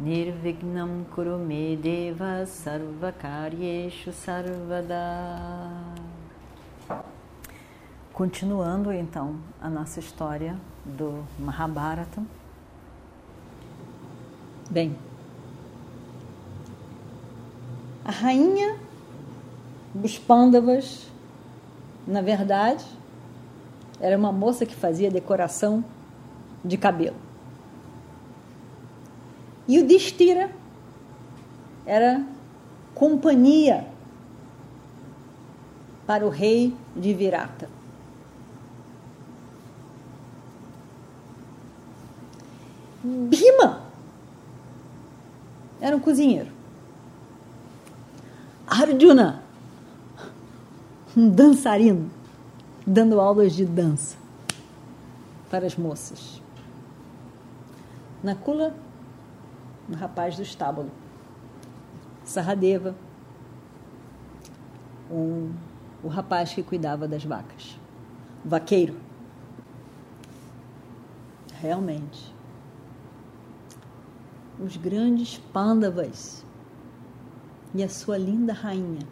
Nirvignam Kurume Deva Sarvakaryeshu Sarvada Continuando então a nossa história do Mahabharata. Bem, a rainha dos Pandavas, na verdade, era uma moça que fazia decoração de cabelo. E o Distira era companhia para o rei de Virata. Bhima era um cozinheiro. Arjuna, um dançarino, dando aulas de dança para as moças. Nakula, um rapaz do estábulo. Saradeva, um, o rapaz que cuidava das vacas. Vaqueiro. Realmente os grandes pândavas e a sua linda rainha.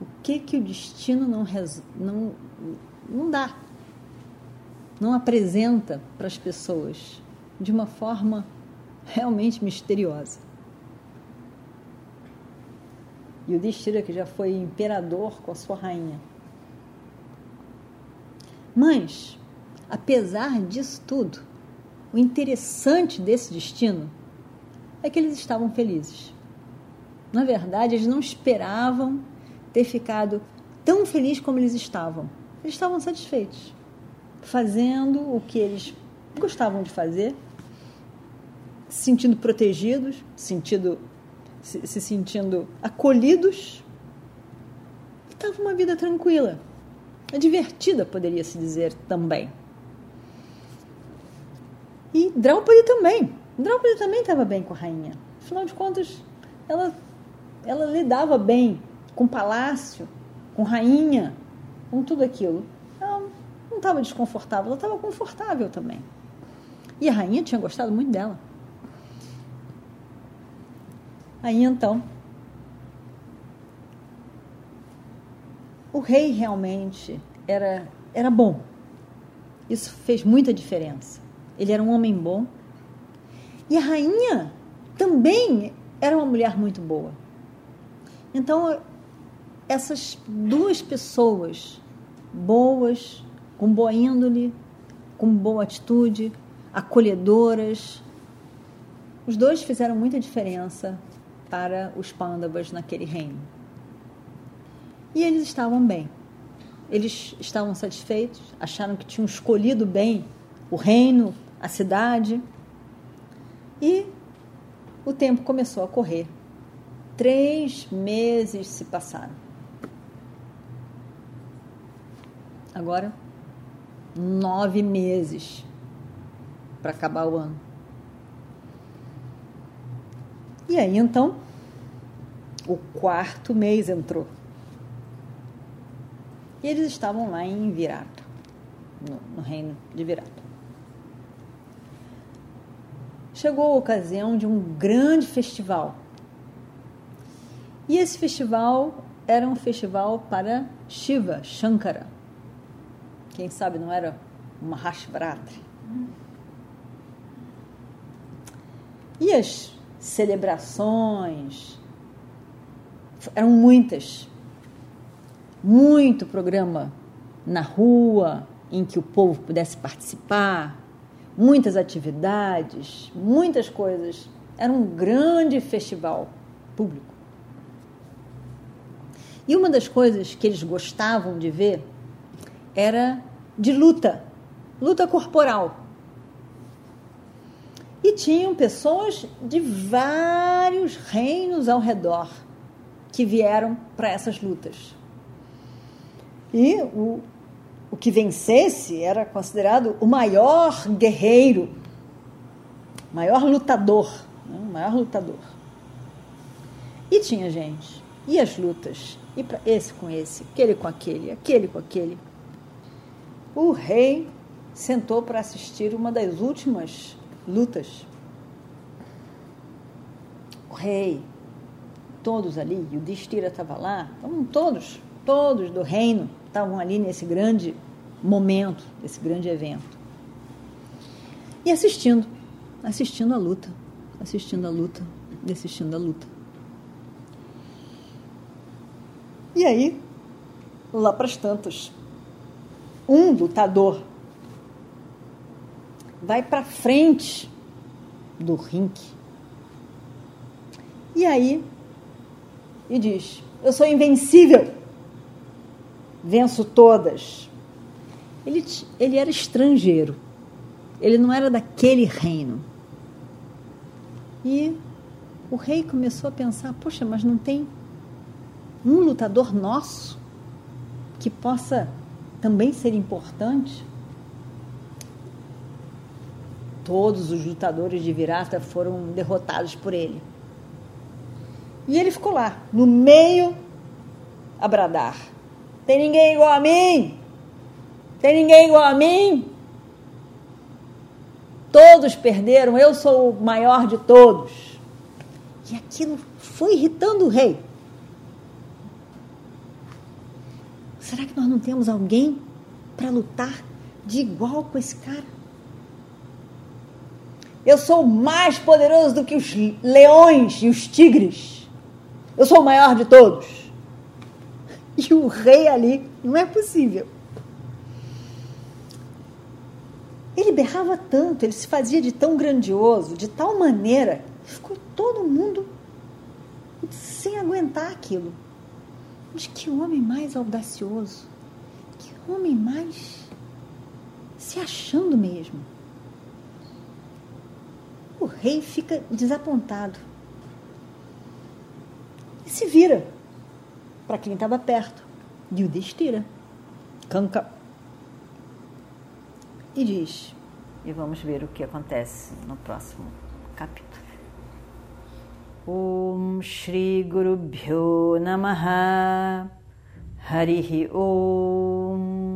O que que o destino não, não, não dá, não apresenta para as pessoas de uma forma realmente misteriosa. E o Destira, que já foi imperador com a sua rainha. Mas, apesar disso tudo, o interessante desse destino é que eles estavam felizes. Na verdade, eles não esperavam ter ficado tão felizes como eles estavam. Eles estavam satisfeitos, fazendo o que eles gostavam de fazer, se sentindo protegidos, sentindo, se, se sentindo acolhidos. Estava uma vida tranquila, divertida, poderia se dizer também. E Draupadi também. Draupadi também estava bem com a rainha. Afinal de contas, ela, ela lidava bem com palácio, com rainha, com tudo aquilo. Ela não estava desconfortável, ela estava confortável também. E a rainha tinha gostado muito dela. Aí então, o rei realmente era, era bom. Isso fez muita diferença. Ele era um homem bom. E a rainha também era uma mulher muito boa. Então, essas duas pessoas boas, com boa índole, com boa atitude, acolhedoras, os dois fizeram muita diferença para os pândavas naquele reino. E eles estavam bem. Eles estavam satisfeitos, acharam que tinham escolhido bem o reino a cidade. E o tempo começou a correr. Três meses se passaram. Agora, nove meses para acabar o ano. E aí então, o quarto mês entrou. E eles estavam lá em Virata, no, no reino de Virata chegou a ocasião de um grande festival. E esse festival era um festival para Shiva, Shankara. Quem sabe não era uma. E as celebrações eram muitas. Muito programa na rua em que o povo pudesse participar muitas atividades, muitas coisas. Era um grande festival público. E uma das coisas que eles gostavam de ver era de luta, luta corporal. E tinham pessoas de vários reinos ao redor que vieram para essas lutas. E o, o que vencesse era considerado o maior guerreiro, maior lutador, né? o maior lutador. E tinha gente, e as lutas, e para esse com esse, aquele com aquele, aquele com aquele. O rei sentou para assistir uma das últimas lutas. O rei, todos ali, o Destira estava lá, estavam todos, todos do reino estavam ali nesse grande momento, esse grande evento. E assistindo, assistindo a luta, assistindo a luta, assistindo a luta. E aí, lá para as tantas, um lutador vai para frente do ringue. E aí, e diz: Eu sou invencível, venço todas. Ele, ele era estrangeiro, ele não era daquele reino. E o rei começou a pensar: Poxa, mas não tem um lutador nosso que possa também ser importante? Todos os lutadores de Virata foram derrotados por ele. E ele ficou lá, no meio, a bradar: Tem ninguém igual a mim? Tem ninguém igual a mim? Todos perderam, eu sou o maior de todos. E aquilo foi irritando o rei. Será que nós não temos alguém para lutar de igual com esse cara? Eu sou mais poderoso do que os leões e os tigres. Eu sou o maior de todos. E o rei ali, não é possível. Ele berrava tanto, ele se fazia de tão grandioso, de tal maneira, ficou todo mundo sem aguentar aquilo. Mas que homem mais audacioso, que homem mais se achando mesmo o rei fica desapontado. E se vira para quem estava perto. E o destira. Canca. E diz. E vamos ver o que acontece no próximo capítulo. Om Shri Guru Bhyo Namaha Harihi Om